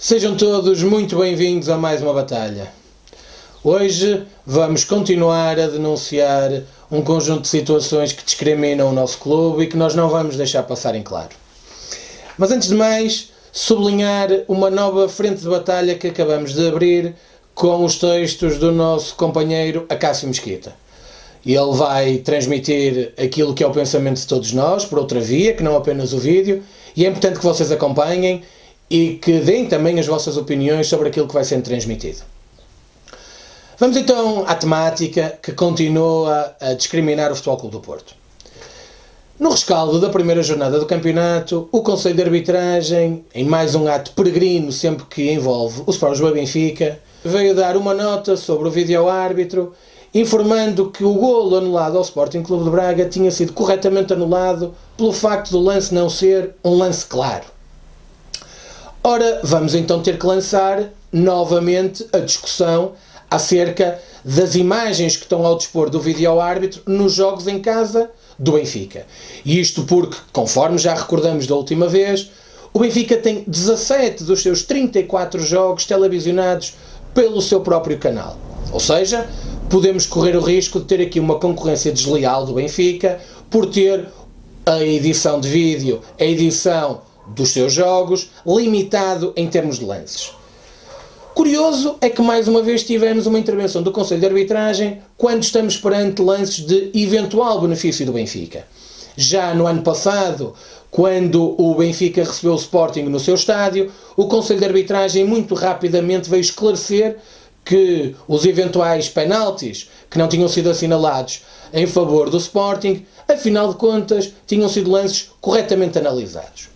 Sejam todos muito bem-vindos a mais uma batalha. Hoje vamos continuar a denunciar um conjunto de situações que discriminam o nosso clube e que nós não vamos deixar passar em claro. Mas antes de mais, sublinhar uma nova frente de batalha que acabamos de abrir com os textos do nosso companheiro Acácio Mesquita. Ele vai transmitir aquilo que é o pensamento de todos nós, por outra via, que não apenas o vídeo, e é importante que vocês acompanhem e que deem também as vossas opiniões sobre aquilo que vai sendo transmitido. Vamos então à temática que continua a discriminar o Futebol Clube do Porto. No rescaldo da primeira jornada do campeonato, o Conselho de Arbitragem, em mais um ato peregrino sempre que envolve o Sport Lisboa Benfica, veio dar uma nota sobre o vídeo-árbitro, informando que o golo anulado ao Sporting Clube de Braga tinha sido corretamente anulado pelo facto do lance não ser um lance claro. Ora, vamos então ter que lançar novamente a discussão acerca das imagens que estão ao dispor do vídeo-árbitro nos jogos em casa do Benfica. E isto porque, conforme já recordamos da última vez, o Benfica tem 17 dos seus 34 jogos televisionados pelo seu próprio canal. Ou seja, podemos correr o risco de ter aqui uma concorrência desleal do Benfica por ter a edição de vídeo, a edição dos seus jogos, limitado em termos de lances. Curioso é que mais uma vez tivemos uma intervenção do Conselho de Arbitragem quando estamos perante lances de eventual benefício do Benfica. Já no ano passado, quando o Benfica recebeu o Sporting no seu estádio, o Conselho de Arbitragem muito rapidamente veio esclarecer que os eventuais penaltis que não tinham sido assinalados em favor do Sporting, afinal de contas, tinham sido lances corretamente analisados.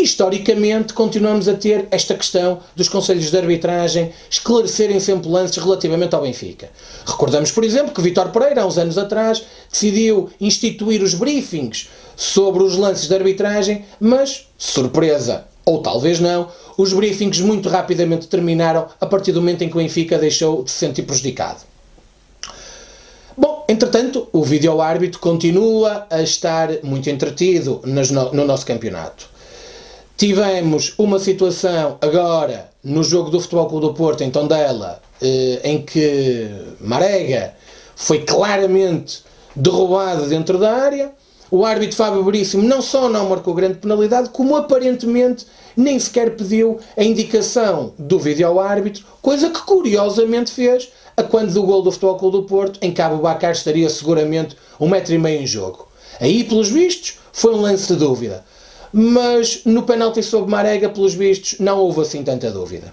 Historicamente, continuamos a ter esta questão dos conselhos de arbitragem esclarecerem sempre lances relativamente ao Benfica. Recordamos, por exemplo, que Vitor Pereira, há uns anos atrás, decidiu instituir os briefings sobre os lances de arbitragem, mas, surpresa, ou talvez não, os briefings muito rapidamente terminaram a partir do momento em que o Benfica deixou de se sentir prejudicado. Bom, entretanto, o vídeo-árbitro continua a estar muito entretido no nosso campeonato. Tivemos uma situação agora no jogo do Futebol Clube do Porto em Tondela, eh, em que Marega foi claramente derrubado dentro da área. O árbitro Fábio Veríssimo não só não marcou grande penalidade, como aparentemente nem sequer pediu a indicação do vídeo ao árbitro, coisa que curiosamente fez a quando do gol do Futebol Clube do Porto, em Cabo Bacar estaria seguramente um metro e meio em jogo. Aí, pelos vistos, foi um lance de dúvida mas no penalti sobre Marega, pelos vistos, não houve assim tanta dúvida.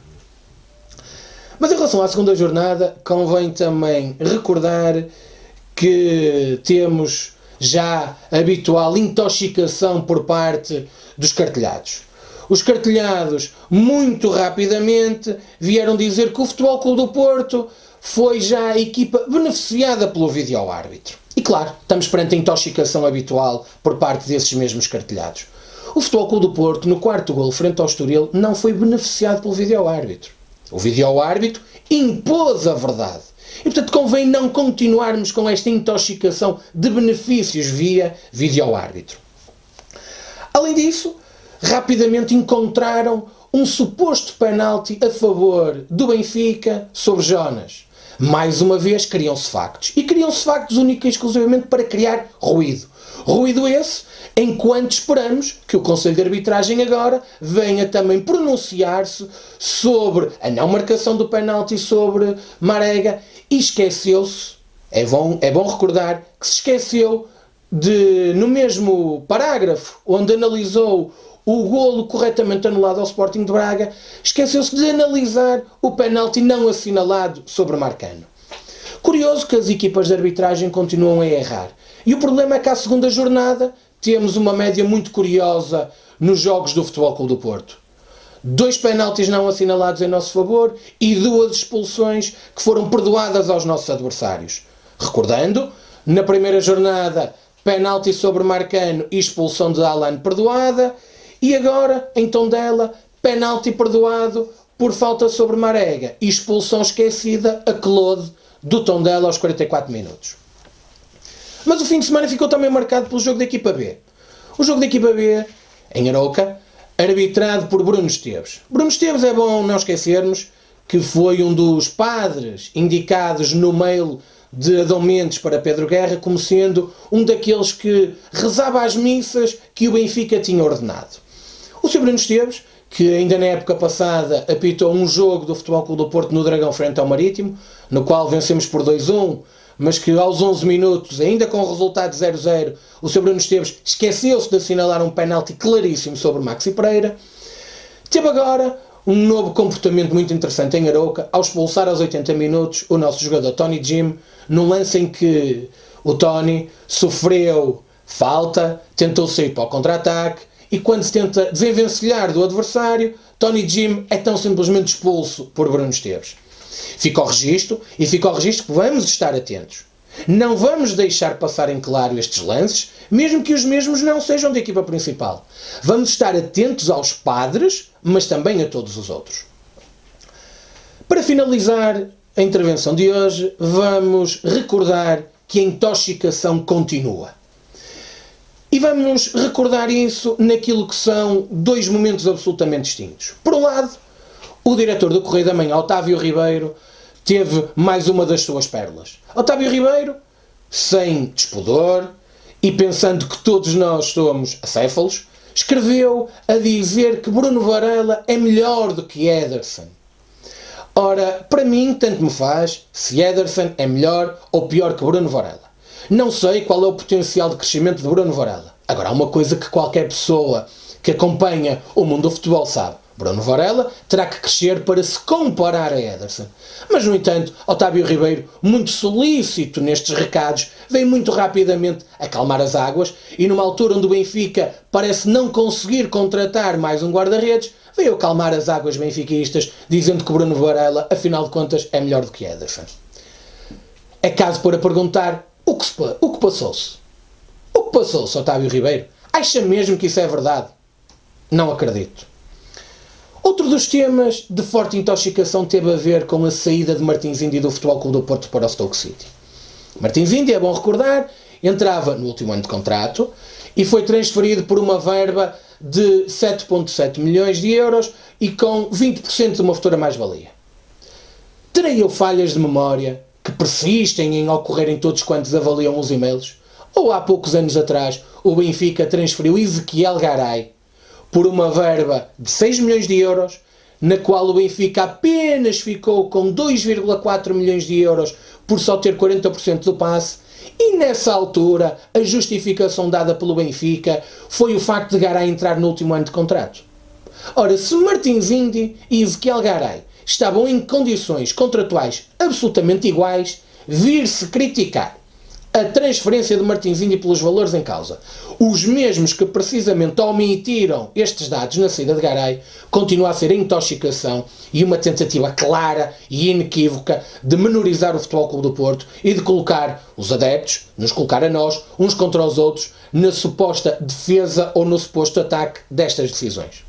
Mas em relação à segunda jornada, convém também recordar que temos já habitual intoxicação por parte dos cartelhados. Os cartelhados, muito rapidamente, vieram dizer que o Futebol Clube do Porto foi já a equipa beneficiada pelo vídeo-árbitro. E claro, estamos perante a intoxicação habitual por parte desses mesmos cartelhados. O Futebol Clube do Porto, no quarto gol frente ao Estoril, não foi beneficiado pelo vídeo-árbitro. O vídeo-árbitro impôs a verdade. E, portanto, convém não continuarmos com esta intoxicação de benefícios via vídeo-árbitro. Além disso, rapidamente encontraram um suposto penalti a favor do Benfica sobre Jonas. Mais uma vez, criam-se factos. E criam-se factos únicos e exclusivamente para criar ruído. Ruído esse enquanto esperamos que o Conselho de Arbitragem agora venha também pronunciar-se sobre a não marcação do penalti sobre Marega e esqueceu-se, é bom, é bom recordar que se esqueceu de, no mesmo parágrafo onde analisou o golo corretamente anulado ao Sporting de Braga, esqueceu-se de analisar o penalti não assinalado sobre Marcano. Curioso que as equipas de arbitragem continuam a errar. E o problema é que à segunda jornada temos uma média muito curiosa nos jogos do Futebol Clube do Porto. Dois penaltis não assinalados em nosso favor e duas expulsões que foram perdoadas aos nossos adversários. Recordando, na primeira jornada, penalti sobre Marcano e expulsão de Alan perdoada, e agora, em Tondela, penalti perdoado por falta sobre Marega e expulsão esquecida a Claude do Tondela aos 44 minutos. Mas o fim de semana ficou também marcado pelo jogo da equipa B. O jogo da equipa B, em Aroca, arbitrado por Bruno Esteves. Bruno Esteves é bom não esquecermos que foi um dos padres indicados no mail de Adão Mendes para Pedro Guerra como sendo um daqueles que rezava as missas que o Benfica tinha ordenado. O Sr. Bruno Esteves, que ainda na época passada apitou um jogo do Futebol Clube do Porto no Dragão frente ao Marítimo, no qual vencemos por 2-1, mas que aos 11 minutos, ainda com o resultado 0-0, o Sr. Bruno Esteves esqueceu-se de assinalar um penalti claríssimo sobre Maxi Pereira. Teve agora um novo comportamento muito interessante em Arouca ao expulsar aos 80 minutos o nosso jogador Tony Jim, num lance em que o Tony sofreu falta, tentou sair para o contra-ataque e quando se tenta desenvencilhar do adversário, Tony Jim é tão simplesmente expulso por Bruno Esteves. Fica o registro e fica o registro que vamos estar atentos. Não vamos deixar passar em claro estes lances, mesmo que os mesmos não sejam da equipa principal. Vamos estar atentos aos padres, mas também a todos os outros. Para finalizar a intervenção de hoje, vamos recordar que a intoxicação continua. E vamos recordar isso naquilo que são dois momentos absolutamente distintos. Por um lado, o diretor do Correio da Manhã, Otávio Ribeiro, teve mais uma das suas pérolas. Otávio Ribeiro, sem despudor e pensando que todos nós somos acéfalos, escreveu a dizer que Bruno Varela é melhor do que Ederson. Ora, para mim, tanto me faz se Ederson é melhor ou pior que Bruno Varela. Não sei qual é o potencial de crescimento de Bruno Varela. Agora, há uma coisa que qualquer pessoa que acompanha o mundo do futebol sabe. Bruno Varela terá que crescer para se comparar a Ederson. Mas, no entanto, Otávio Ribeiro, muito solícito nestes recados, vem muito rapidamente acalmar as águas e, numa altura onde o Benfica parece não conseguir contratar mais um guarda-redes, veio acalmar as águas benfiquistas, dizendo que Bruno Varela, afinal de contas, é melhor do que Ederson. É caso para perguntar o que, o que passou-se? O que passou-se, Otávio Ribeiro? Acha mesmo que isso é verdade? Não acredito. Outro dos temas de forte intoxicação teve a ver com a saída de Martins Indi do Futebol Clube do Porto para o Stoke City. Martins Indi, é bom recordar, entrava no último ano de contrato e foi transferido por uma verba de 7.7 milhões de euros e com 20% de uma futura mais-valia. Terei eu falhas de memória que persistem em ocorrerem todos quantos avaliam os e-mails? Ou há poucos anos atrás o Benfica transferiu Ezequiel Garay por uma verba de 6 milhões de euros, na qual o Benfica apenas ficou com 2,4 milhões de euros por só ter 40% do passe, e nessa altura a justificação dada pelo Benfica foi o facto de Garay entrar no último ano de contrato. Ora, se Martins Indy e Ezequiel Garay estavam em condições contratuais absolutamente iguais, vir-se criticar a transferência de Martins Índia pelos valores em causa. Os mesmos que precisamente omitiram estes dados na saída de Garay continua a ser intoxicação e uma tentativa clara e inequívoca de menorizar o Futebol Clube do Porto e de colocar os adeptos, nos colocar a nós, uns contra os outros, na suposta defesa ou no suposto ataque destas decisões.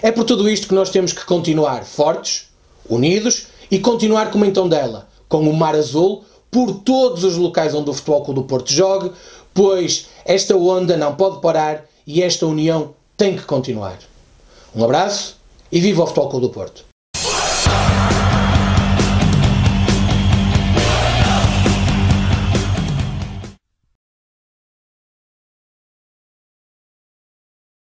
É por tudo isto que nós temos que continuar fortes, unidos e continuar como então dela, com o mar azul por todos os locais onde o Futebol Clube do Porto jogue, pois esta onda não pode parar e esta união tem que continuar. Um abraço e viva o Futebol Clube do Porto!